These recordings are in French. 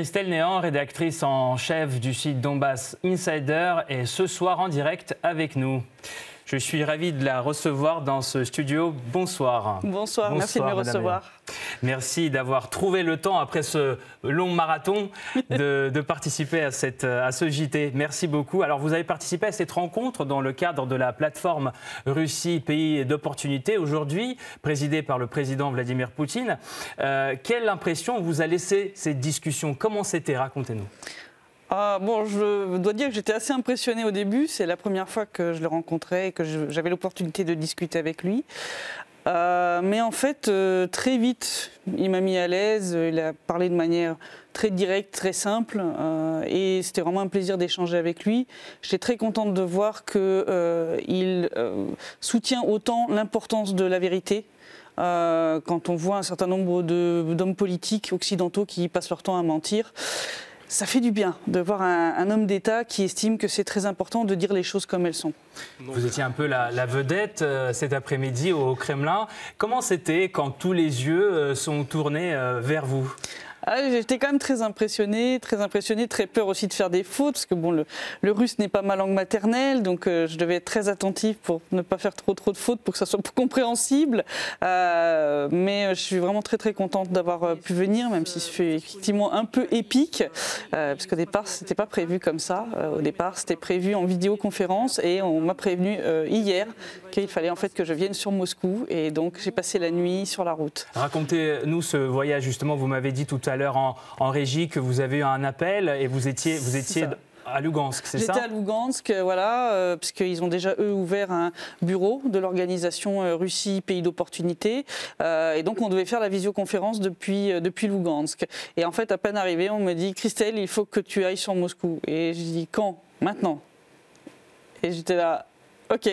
Christelle Néant, rédactrice en chef du site Donbass Insider, est ce soir en direct avec nous. Je suis ravi de la recevoir dans ce studio. Bonsoir. Bonsoir, merci de me recevoir. Merci d'avoir trouvé le temps, après ce long marathon, de, participer à, cette, à ce JT. Merci beaucoup. Alors, vous avez participé à cette rencontre dans le cadre de la plateforme Russie, pays d'opportunité, aujourd'hui présidée par le président Vladimir Poutine. Euh, quelle impression vous a laissé cette discussion? Comment c'était? Racontez-nous. Ah, bon, je dois dire que j'étais assez impressionnée au début. C'est la première fois que je le rencontrais et que j'avais l'opportunité de discuter avec lui. Euh, mais en fait, euh, très vite, il m'a mis à l'aise. Il a parlé de manière très directe, très simple. Euh, et c'était vraiment un plaisir d'échanger avec lui. J'étais très contente de voir qu'il soutient autant l'importance de la vérité. quand on voit un certain nombre d'hommes politiques occidentaux qui passent leur temps à mentir ça fait du bien de voir un, homme d'État qui estime que c'est très important de dire les choses comme elles sont. Vous étiez un peu la, vedette euh, cet après-midi au Kremlin. Comment c'était quand tous les yeux euh, sont tournés euh, vers vous? Ah, j'étais quand même très impressionnée, très impressionnée, très peur aussi de faire des fautes, parce que bon, le, russe n'est pas ma langue maternelle, donc euh, je devais être très attentive pour ne pas faire trop trop de fautes, pour que ça soit compréhensible. Euh, mais euh, je suis vraiment très très contente d'avoir pu venir, même si c'est effectivement un peu épique, parce qu'au départ c'était pas prévu comme ça. au départ c'était prévu en vidéoconférence et on m'a prévenu hier qu'il fallait en fait que je vienne sur Moscou, et donc j'ai passé la nuit sur la route. Racontez-nous ce voyage justement. Vous m'avez dit tout à à l'heure en, régie que vous avez eu un appel et vous étiez, vous étiez à Lugansk, c'est ça J'étais à Lugansk, voilà, euh, puisqu'ils ont déjà, eux, ouvert un bureau de l'organisation euh, Russie Pays d'opportunité. Euh, et donc, on devait faire la visioconférence depuis, depuis Lugansk. Et en fait, à peine arrivé, on me dit Christelle, il faut que tu ailles sur Moscou. Et je dis Quand? Maintenant. Et j'étais là, Ok.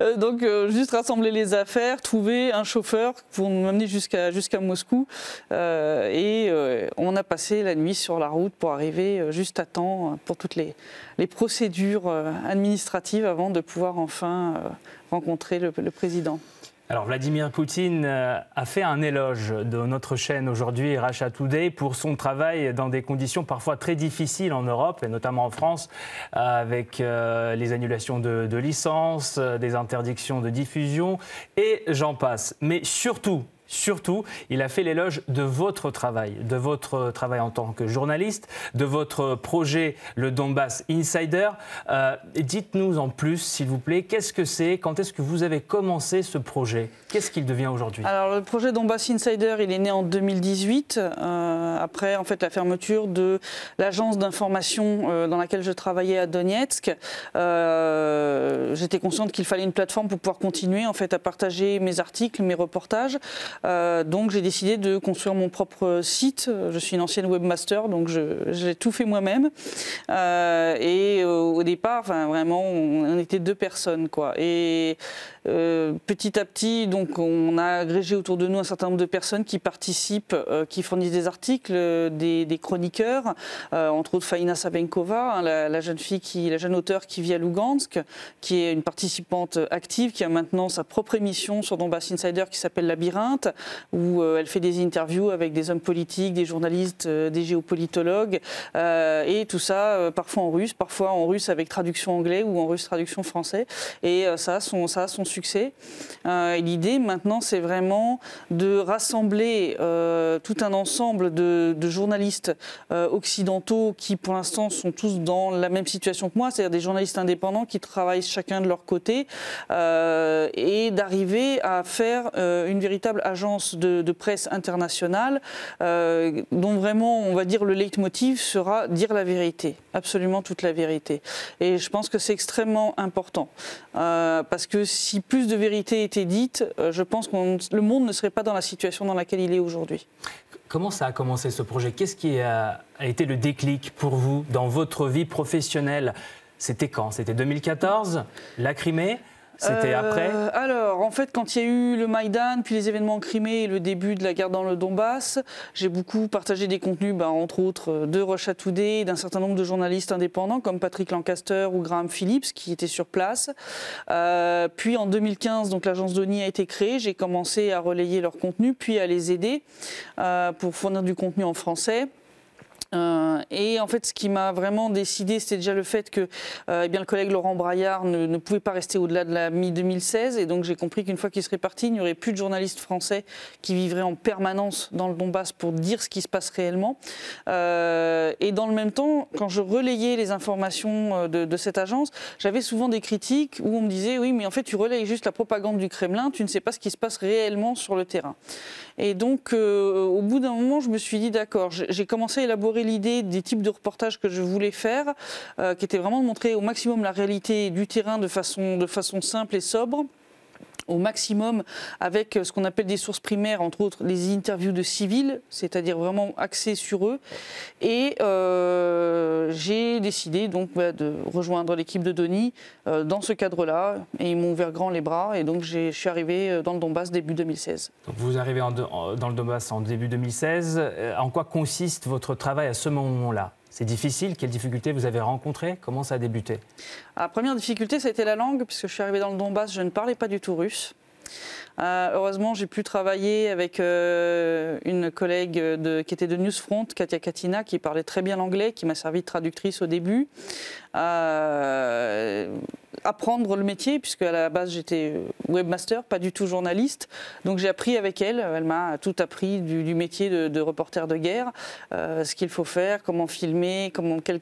Euh, donc, euh, juste rassembler les affaires, trouver un chauffeur pour nous amener jusqu'à Moscou. Euh, et on a passé la nuit sur la route pour arriver juste à temps pour toutes les procédures administratives avant de pouvoir enfin rencontrer le président. Alors Vladimir Poutine euh, a fait un éloge de notre chaîne aujourd'hui, Racha Today, pour son travail dans des conditions parfois très difficiles en Europe, et notamment en France, avec euh, les annulations de, de licences, euh, des interdictions de diffusion, et j'en passe. Mais surtout, Surtout, il a fait l'éloge de votre travail, de votre travail en tant que journaliste, de votre projet Le Donbass Insider. Euh, dites-nous en plus, s'il vous plaît, qu'est-ce que c'est Quand est-ce que vous avez commencé ce projet? Qu'est-ce qu'il devient aujourd'hui? Alors, le projet Donbass Insider, il est né en 2018, euh, après en fait la fermeture de l'agence d'information euh, dans laquelle je travaillais à Donetsk. J'étais consciente qu'il fallait une plateforme pour pouvoir continuer en fait à partager mes articles, mes reportages. Euh, donc j'ai décidé de construire mon propre site. Je suis une ancienne webmaster, donc j'ai tout fait moi-même. Euh, et au départ, enfin, vraiment, on, était deux personnes, quoi. Et euh, petit à petit, donc, on a agrégé autour de nous un certain nombre de personnes qui participent, qui fournissent des articles, des, chroniqueurs, entre autres Faina Sabenkova, hein, la, jeune fille la jeune auteure qui vit à Lugansk, qui est une participante active, qui a maintenant sa propre émission sur Donbass Insider qui s'appelle Labyrinthe où euh, elle fait des interviews avec des hommes politiques, des journalistes, euh, des géopolitologues, euh, et tout ça parfois en russe, parfois en russe avec traduction anglais ou en russe traduction français. Et ça a son succès. L'idée maintenant, c'est vraiment de rassembler tout un ensemble de, journalistes occidentaux qui, pour l'instant, sont tous dans la même situation que moi, c'est-à-dire des journalistes indépendants qui travaillent chacun de leur côté, et d'arriver à faire une véritable agence de, presse internationale euh, dont vraiment, on va dire, le leitmotiv sera dire la vérité, absolument toute la vérité. Et je pense que c'est extrêmement important euh, parce que si plus de vérité était dite, euh, je pense que le monde ne serait pas dans la situation dans laquelle il est aujourd'hui. Comment ça a commencé ce projet? Qu'est-ce qui a, été le déclic pour vous dans votre vie professionnelle? C'était quand? C'était 2014 La Crimée? C'était euh, après Alors, en fait, quand il y a eu le Maïdan, puis les événements en Crimée et le début de la guerre dans le Donbass, j'ai beaucoup partagé des contenus, bah, entre autres, euh, de Russia Today, d'un certain nombre de journalistes indépendants, comme Patrick Lancaster ou Graham Phillips, qui étaient sur place. Euh, puis en 2015, donc l'agence Doni a été créée. J'ai commencé à relayer leurs contenus, puis à les aider pour fournir du contenu en français. Euh, et en fait, ce qui m'a vraiment décidé, c'était déjà le fait que euh, eh bien, le collègue Laurent Braillard ne, pouvait pas rester au-delà de la mi-2016. Et donc, j'ai compris qu'une fois qu'il serait parti, il n'y aurait plus de journalistes français qui vivraient en permanence dans le Donbass pour dire ce qui se passe réellement. Euh, et dans le même temps, quand je relayais les informations de, de cette agence, j'avais souvent des critiques où on me disait Oui, mais en fait, tu relayes juste la propagande du Kremlin, tu ne sais pas ce qui se passe réellement sur le terrain. Et donc, au bout d'un moment, je me suis dit D'accord, j'ai commencé à élaborer l'idée des types de reportages que je voulais faire, euh, qui était vraiment de montrer au maximum la réalité du terrain de façon simple et sobre au maximum avec euh, ce qu'on appelle des sources primaires, entre autres les interviews de civils, c'est-à-dire vraiment axées sur eux. Et euh, j'ai décidé donc bah, de rejoindre l'équipe de Denis euh, dans ce cadre-là. Et ils m'ont ouvert grand les bras. Et donc je suis arrivé dans le Donbass début 2016. Donc vous arrivez dans le Donbass en début 2016. En quoi consiste votre travail à ce moment-là? C'est difficile Quelles difficultés vous avez rencontrées Comment ça a débuté? La première difficulté, ça a été la langue, puisque je suis arrivée dans le Donbass, je ne parlais pas du tout russe. Euh, heureusement, j'ai pu travailler avec euh, une collègue qui était de Newsfront, Katia Katina, qui parlait très bien l'anglais, qui m'a servi de traductrice au début. Euh, apprendre le métier, puisque à la base j'étais webmaster, pas du tout journaliste. Donc j'ai appris avec elle, elle m'a tout appris du, métier de, reporter de guerre, ce qu'il faut faire, comment filmer, comment, quelles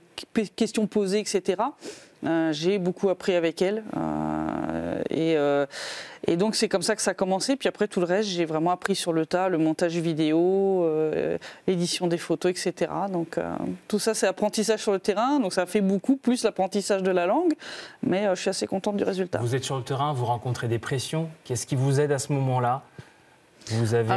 questions poser, etc. Euh, j'ai beaucoup appris avec elle. Euh, euh, et, donc c'est comme ça que ça a commencé. Puis après tout le reste, j'ai vraiment appris sur le tas, le montage vidéo, l'édition des photos, etc. Donc tout ça c'est apprentissage sur le terrain. Donc ça fait beaucoup, plus l'apprentissage de la langue. Mais je suis assez contente du résultat. Vous êtes sur le terrain, vous rencontrez des pressions. Qu'est-ce qui vous aide à ce moment-là? Vous avez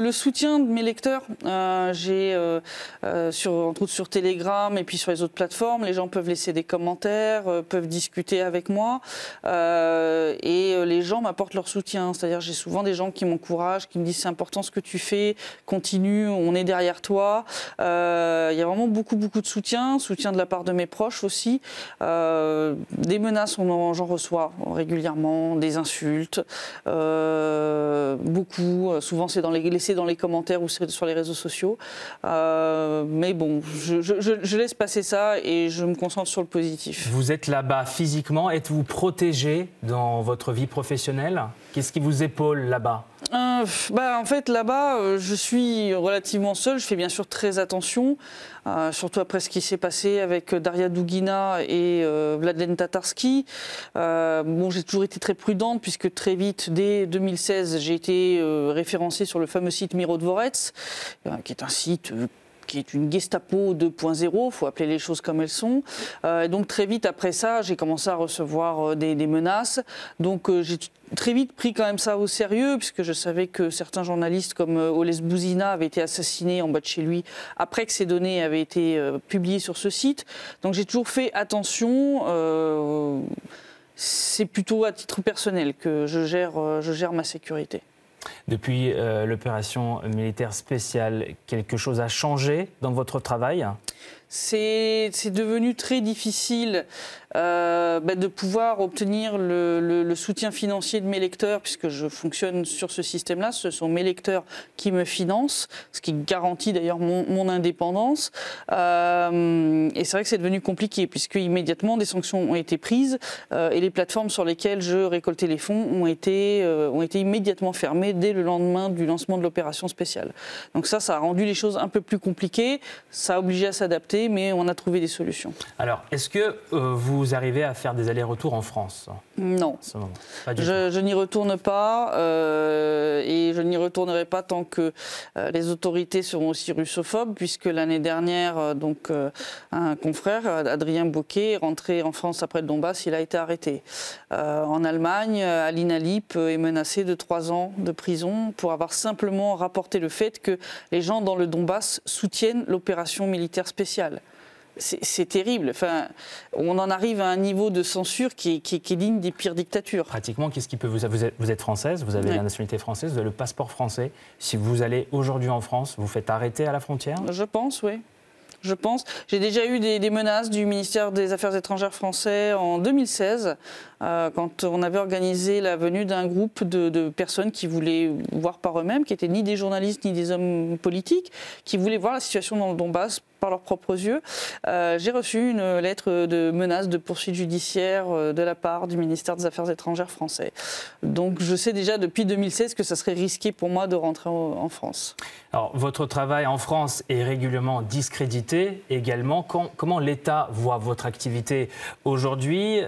le, soutien de mes lecteurs, euh, j'ai euh, euh, sur, entre autres sur Telegram et puis sur les autres plateformes, les gens peuvent laisser des commentaires, peuvent discuter avec moi et les gens m'apportent leur soutien. C'est-à-dire j'ai souvent des gens qui m'encouragent, qui me disent c'est important ce que tu fais, continue, on est derrière toi. Il y a vraiment beaucoup beaucoup de soutien, soutien de la part de mes proches aussi. des menaces, j'en reçois régulièrement, des insultes. Euh, beaucoup. Euh, souvent, c'est dans les, laissé dans les commentaires ou sur les réseaux sociaux. Euh, mais bon, je, laisse passer ça et je me concentre sur le positif. Vous êtes là-bas physiquement. Êtes-vous protégé dans votre vie professionnelle? Qu'est-ce qui vous épaule là-bas? Bah, En fait, là-bas, je suis relativement seul. Je fais bien sûr très attention. Euh, surtout après ce qui s'est passé avec Daria Dugina et euh, Vladlen Tatarski. Euh, bon, j'ai toujours été très prudente puisque très vite, dès 2016, j'ai été référencée sur le fameux site Miro Dvorets, qui est un site qui est une Gestapo 2.0, il faut appeler les choses comme elles sont. et donc très vite après ça, j'ai commencé à recevoir des, des menaces. Donc j'ai très vite pris quand même ça au sérieux, puisque je savais que certains journalistes comme euh, Oles Bouzina avaient été assassinés en bas de chez lui après que ces données avaient été euh, publiées sur ce site. Donc j'ai toujours fait attention. Euh, c'est plutôt à titre personnel que je gère ma sécurité. Depuis l'opération militaire spéciale, quelque chose a changé dans votre travail? C'est devenu très difficile euh, bah, de pouvoir obtenir le, soutien financier de mes lecteurs, puisque je fonctionne sur ce système-là. Ce sont mes lecteurs qui me financent, ce qui garantit d'ailleurs mon, indépendance. Euh, et c'est vrai que c'est devenu compliqué, puisque immédiatement des sanctions ont été prises euh, et les plateformes sur lesquelles je récoltais les fonds ont été, ont été immédiatement fermées dès le lendemain du lancement de l'opération spéciale. Donc ça, ça a rendu les choses un peu plus compliquées, ça a obligé à s'adapter, mais on a trouvé des solutions. Alors, est-ce que vous vous arrivez à faire des allers-retours en France Non. je, n'y retourne pas euh, et je n'y retournerai pas tant que euh, les autorités seront aussi russophobes, puisque l'année dernière, euh, donc, un confrère, Adrien Bouquet, est rentré en France après le Donbass, il a été arrêté. en Allemagne, Alina Alip est menacée de trois ans de prison pour avoir simplement rapporté le fait que les gens dans le Donbass soutiennent l'opération militaire spéciale c'est terrible. Enfin, on en arrive à un niveau de censure qui est, digne des pires dictatures. Pratiquement, qu'est-ce qui peut vous, vous êtes, vous êtes française, vous avez la nationalité française, vous avez le passeport français. Si vous allez aujourd'hui en France, vous faites arrêter à la frontière? Je pense, oui. je pense. J'ai déjà eu des, menaces du ministère des Affaires étrangères français en 2016, euh, quand on avait organisé la venue d'un groupe de, personnes qui voulaient voir par eux-mêmes, qui n'étaient ni des journalistes ni des hommes politiques, qui voulaient voir la situation dans le Donbass par leurs propres yeux. Euh, j'ai reçu une lettre de menace de poursuite judiciaire euh, de la part du ministère des Affaires étrangères français. Donc je sais déjà depuis 2016 que ça serait risqué pour moi de rentrer en France. Alors votre travail en France est régulièrement discrédité également. comment l'État voit votre activité aujourd'hui?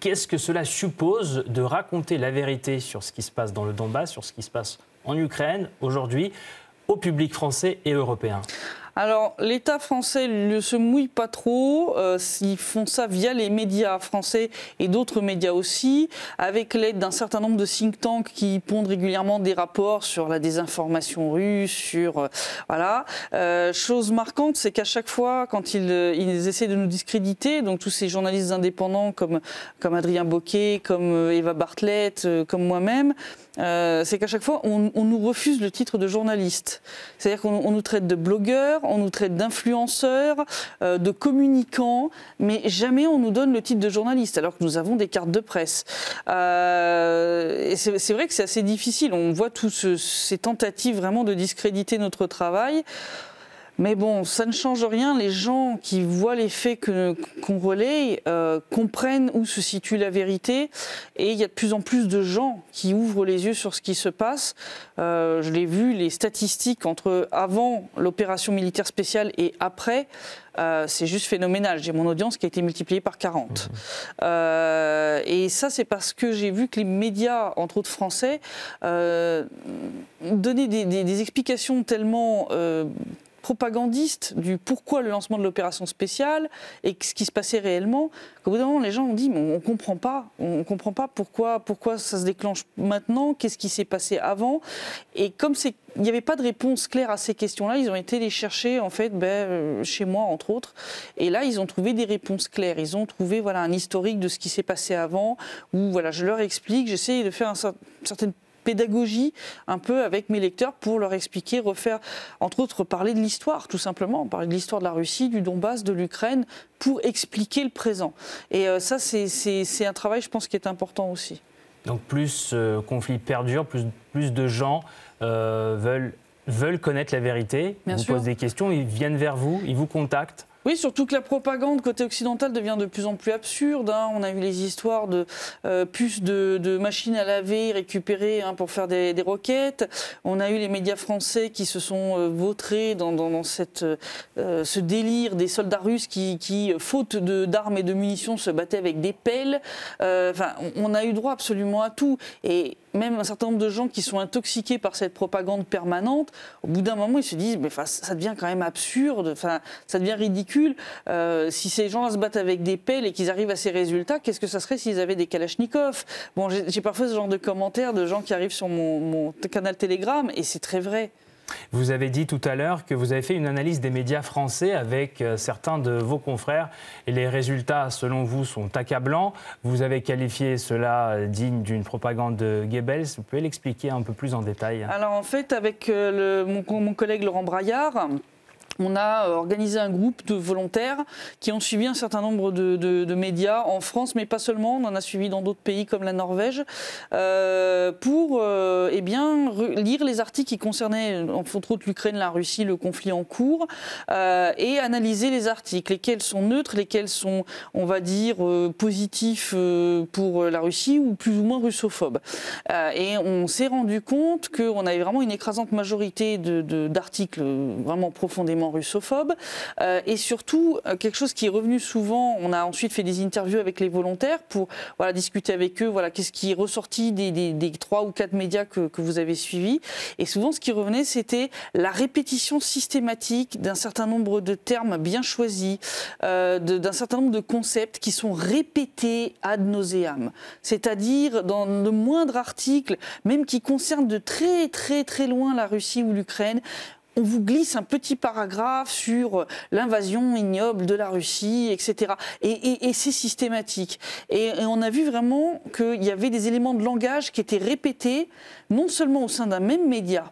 Qu'est-ce que cela suppose de raconter la vérité sur ce qui se passe dans le Donbass, sur ce qui se passe en Ukraine aujourd'hui au public français et européen alors, l'État français ne se mouille pas trop. Euh, ils font ça via les médias français et d'autres médias aussi, avec l'aide d'un certain nombre de think tanks qui pondent régulièrement des rapports sur la désinformation russe, sur euh, voilà. Euh, chose marquante, c'est qu'à chaque fois, quand ils, ils, essaient de nous discréditer, donc tous ces journalistes indépendants comme comme Adrien Boquet, comme Eva Bartlett, comme moi-même, c'est qu'à chaque fois, on, on, nous refuse le titre de journaliste. C'est-à-dire qu'on nous traite de blogueurs, on nous traite d'influenceurs, euh, de communicants, mais jamais on nous donne le titre de journaliste, alors que nous avons des cartes de presse. Euh, c'est vrai que c'est assez difficile. On voit toutes ces tentatives vraiment de discréditer notre travail. Mais bon, ça ne change rien. Les gens qui voient les faits qu'on relaie euh, comprennent où se situe la vérité. Et il y a de plus en plus de gens qui ouvrent les yeux sur ce qui se passe. Euh, je l'ai vu, les statistiques entre avant l'opération militaire spéciale et après. Euh, c'est juste phénoménal. J'ai mon audience qui a été multipliée par 40. Mmh. et ça, c'est parce que j'ai vu que les médias, entre autres français, donnaient des, des, explications tellement propagandiste du pourquoi le lancement de l'opération spéciale et ce qui se passait réellement, qu'au bout d'un moment, les gens ont dit mais on ne comprend pas, on comprend pas pourquoi, pourquoi ça se déclenche maintenant, qu'est-ce qui s'est passé avant. Et comme il n'y avait pas de réponse claire à ces questions-là, ils ont été les chercher en fait ben, euh, chez moi entre autres. Et là, ils ont trouvé des réponses claires. Ils ont trouvé voilà un historique de ce qui s'est passé avant, où voilà je leur explique, j'essaie de faire un, certaine pédagogie un peu avec mes lecteurs pour leur expliquer, refaire, entre autres, parler de l'histoire, tout simplement, parler de l'histoire de la Russie, du Donbass, de l'Ukraine, pour expliquer le présent. Et euh, ça, c'est un travail, je pense, qui est important aussi. Donc plus euh, conflit perdure, plus, plus de gens euh, veulent, veulent connaître la vérité, Bien vous posent des questions, ils viennent vers vous, ils vous contactent. Oui, surtout que la propagande côté occidental devient de plus en plus absurde. Hein. On a vu les histoires de euh, puces de, machines à laver récupérées hein, pour faire des, roquettes. On a eu les médias français qui se sont euh, vautrés dans, euh, ce délire des soldats russes qui, faute d'armes et de munitions, se battaient avec des pelles. On, a eu droit absolument à tout. Et même un certain nombre de gens qui sont intoxiqués par cette propagande permanente, au bout d'un moment, ils se disent, mais ça devient quand même absurde, ça devient ridicule. Euh, si ces gens-là se battent avec des pelles et qu'ils arrivent à ces résultats, qu'est-ce que ça serait s'ils avaient des kalachnikovs? Bon, j'ai parfois ce genre de commentaires de gens qui arrivent sur mon, mon canal Telegram, et c'est très vrai. Vous avez dit tout à l'heure que vous avez fait une analyse des médias français avec euh, certains de vos confrères et les résultats, selon vous, sont accablants. Vous avez qualifié cela euh, digne d'une propagande de Goebbels. Vous pouvez l'expliquer un peu plus en détail Alors en fait, avec euh, mon, mon collègue Laurent Braillard, on a euh, organisé un groupe de volontaires qui ont suivi un certain nombre de, médias en France, mais pas seulement. On en a suivi dans d'autres pays comme la Norvège, euh, pour euh, eh lire les articles qui concernaient, entre autres, l'Ukraine, la Russie, le conflit en cours, et analyser les articles, lesquels sont neutres, lesquels sont, on va dire, positifs pour la Russie ou plus ou moins russophobes. et on s'est rendu compte qu'on avait vraiment une écrasante majorité d'articles vraiment profondément russophobe. Euh, et surtout, euh, quelque chose qui est revenu souvent, on a ensuite fait des interviews avec les volontaires pour voilà, discuter avec eux, voilà, qu'est-ce qui est ressorti des, trois ou quatre médias que, vous avez suivis. Et souvent, ce qui revenait, c'était la répétition systématique d'un certain nombre de termes bien choisis, euh, d'un certain nombre de concepts qui sont répétés ad nauseam. C'est-à-dire, dans le moindre article, même qui concerne de très très très loin la Russie ou l'Ukraine, on vous glisse un petit paragraphe sur l'invasion ignoble de la Russie, etc. Et, c'est systématique. Et, on a vu vraiment qu'il y avait des éléments de langage qui étaient répétés, non seulement au sein d'un même média,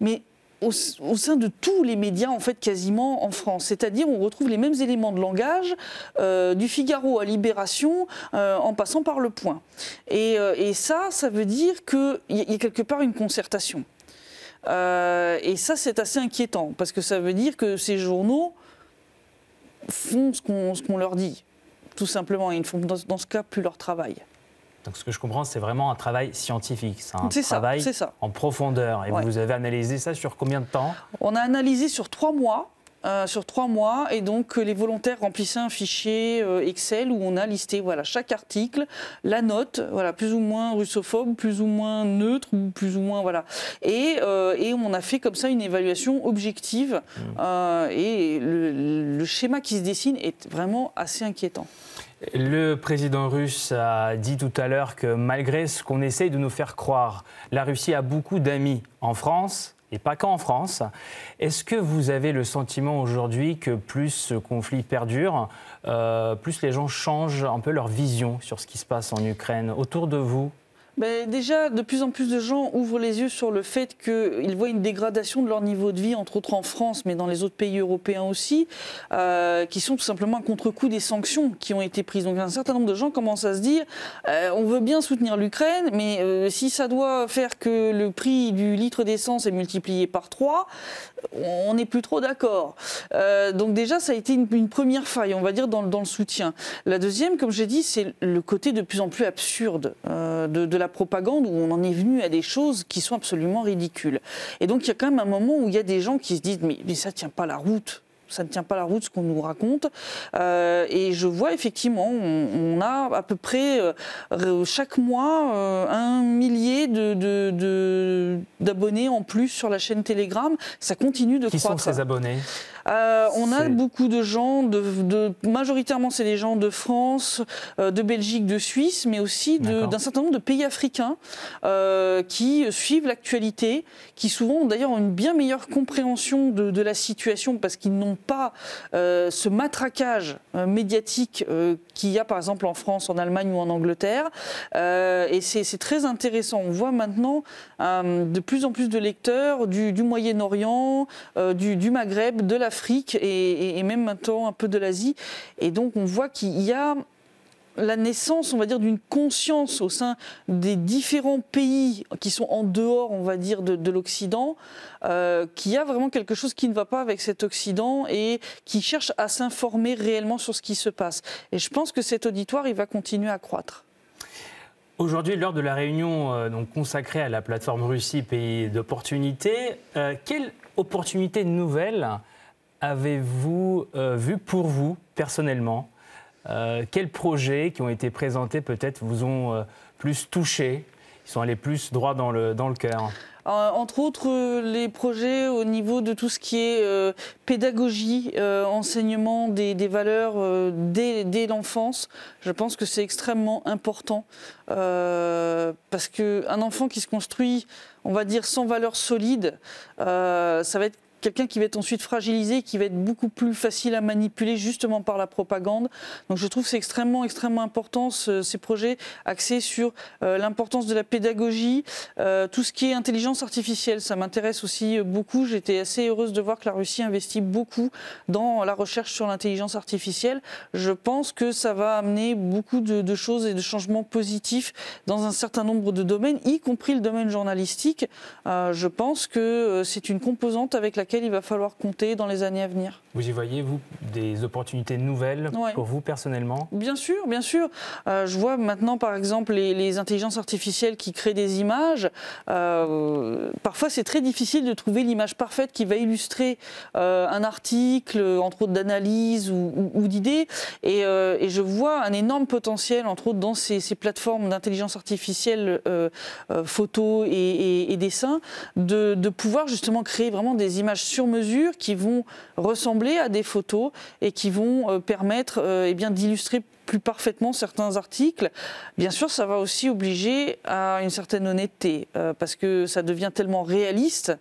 mais au, sein de tous les médias, en fait, quasiment en France. C'est-à-dire, on retrouve les mêmes éléments de langage, euh, du Figaro à Libération, euh, en passant par le point. Et ça, ça veut dire qu'il y, a quelque part une concertation. Et ça, c'est assez inquiétant, parce que ça veut dire que ces journaux font ce qu'on leur dit, tout simplement. Ils ne font dans ce cas plus leur travail. Donc ce que je comprends, c'est vraiment un travail scientifique, c'est un travail en profondeur. Et vous avez analysé ça sur combien de temps? On a analysé sur trois mois. Euh, sur trois mois et donc euh, les volontaires remplissaient un fichier euh, Excel où on a listé voilà chaque article, la note, voilà plus ou moins russophobe, plus ou moins neutre ou plus ou moins voilà et, et on a fait comme ça une évaluation objective mmh. et le schéma qui se dessine est vraiment assez inquiétant. Le président russe a dit tout à l'heure que malgré ce qu'on essaye de nous faire croire, la Russie a beaucoup d'amis en France, et pas qu'en France. Est-ce que vous avez le sentiment aujourd'hui que plus ce conflit perdure, euh, plus les gens changent un peu leur vision sur ce qui se passe en Ukraine autour de vous? Ben, déjà, de plus en plus de gens ouvrent les yeux sur le fait qu'ils voient une dégradation de leur niveau de vie, entre autres en France, mais dans les autres pays européens aussi, euh, qui sont tout simplement un contre-coup des sanctions qui ont été prises. Donc un certain nombre de gens commencent à se dire, euh, on veut bien soutenir l'Ukraine, mais euh, si ça doit faire que le prix du litre d'essence est multiplié par 3, on n'est plus trop d'accord. donc déjà, ça a été une, première faille, on va dire, dans, le soutien. La deuxième, comme j'ai dit, c'est le côté de plus en plus absurde de, de la propagande où on en est venu à des choses qui sont absolument ridicules. Et donc il y a quand même un moment où il y a des gens qui se disent mais, mais ça tient pas la route ça ne tient pas la route ce qu'on nous raconte. Euh, et je vois effectivement, on, a à peu près euh, chaque mois euh, un millier d'abonnés de, en plus sur la chaîne Telegram. Ça continue de Qui croître. Qui sont ces abonnés? Euh, on a beaucoup de gens, de, majoritairement c'est des gens de France, euh, de Belgique, de Suisse, mais aussi d'un certain nombre de pays africains euh, qui suivent l'actualité, qui souvent ont d'ailleurs une bien meilleure compréhension de, la situation parce qu'ils n'ont pas ce matraquage médiatique qu'il y a par exemple en France, en Allemagne ou en Angleterre. et c'est très intéressant. On voit maintenant de plus en plus de lecteurs du, Moyen-Orient, du, du Maghreb, de l'Afrique et, même maintenant un peu de l'Asie. Et donc on voit qu'il y a la naissance, on va dire, d'une conscience au sein des différents pays qui sont en dehors, on va dire, de, l'Occident, euh, qu'il y a vraiment quelque chose qui ne va pas avec cet Occident et qui cherche à s'informer réellement sur ce qui se passe. Et je pense que cet auditoire, il va continuer à croître. Aujourd'hui, lors de la réunion euh, consacrée à la plateforme Russie, pays d'opportunités, euh, quelle opportunité nouvelle avez-vous euh, vu pour vous, personnellement? Euh, Quels projets qui ont été présentés peut-être vous ont euh, plus touché Ils sont allés plus droit dans le, dans le cœur? Entre autres, les projets au niveau de tout ce qui est pédagogie, enseignement des, valeurs dès, dès l'enfance. Je pense que c'est extrêmement important parce qu'un enfant qui se construit, on va dire, sans valeurs solides, ça va être quelqu'un qui va être ensuite fragilisé, qui va être beaucoup plus facile à manipuler justement par la propagande. Donc je trouve que c'est extrêmement, extrêmement important ces projets axés sur euh, l'importance de la pédagogie, euh, tout ce qui est intelligence artificielle. Ça m'intéresse aussi beaucoup. J'étais assez heureuse de voir que la Russie investit beaucoup dans la recherche sur l'intelligence artificielle. Je pense que ça va amener beaucoup de, choses et de changements positifs dans un certain nombre de domaines, y compris le domaine journalistique. Euh, je pense que c'est une composante avec la il va falloir compter dans les années à venir. Vous y voyez, vous, des opportunités nouvelles pour vous personnellement? Bien sûr, bien sûr. Euh, je vois maintenant, par exemple, les, intelligences artificielles qui créent des images. Euh, parfois, c'est très difficile de trouver l'image parfaite qui va illustrer euh, un article, entre autres d'analyse ou, d'idées. Et, je vois un énorme potentiel, entre autres, dans ces, plateformes d'intelligence artificielle, photos et, et, dessins, de, de pouvoir justement créer vraiment des images sur mesure qui vont ressembler à des photos et qui vont euh, permettre euh, eh bien d'illustrer plus parfaitement certains articles. Bien sûr, ça va aussi obliger à une certaine honnêteté, euh, parce que ça devient tellement réaliste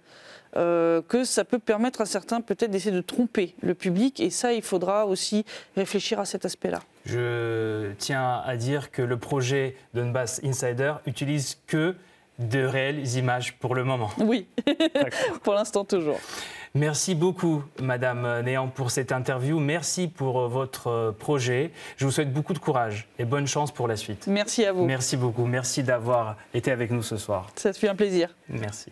que ça peut permettre à certains peut-être d'essayer de tromper le public, et ça, il faudra aussi réfléchir à cet aspect-là. Je tiens à dire que le projet Donbass Insider utilise que de réelles images pour le moment. Oui, pour l'instant toujours. Merci beaucoup, Madame Néant, pour cette interview. Merci pour euh, votre euh, projet. Je vous souhaite beaucoup de courage et bonne chance pour la suite. Merci à vous. Merci beaucoup. Merci d'avoir été avec nous ce soir. Ça te fait un plaisir. Merci.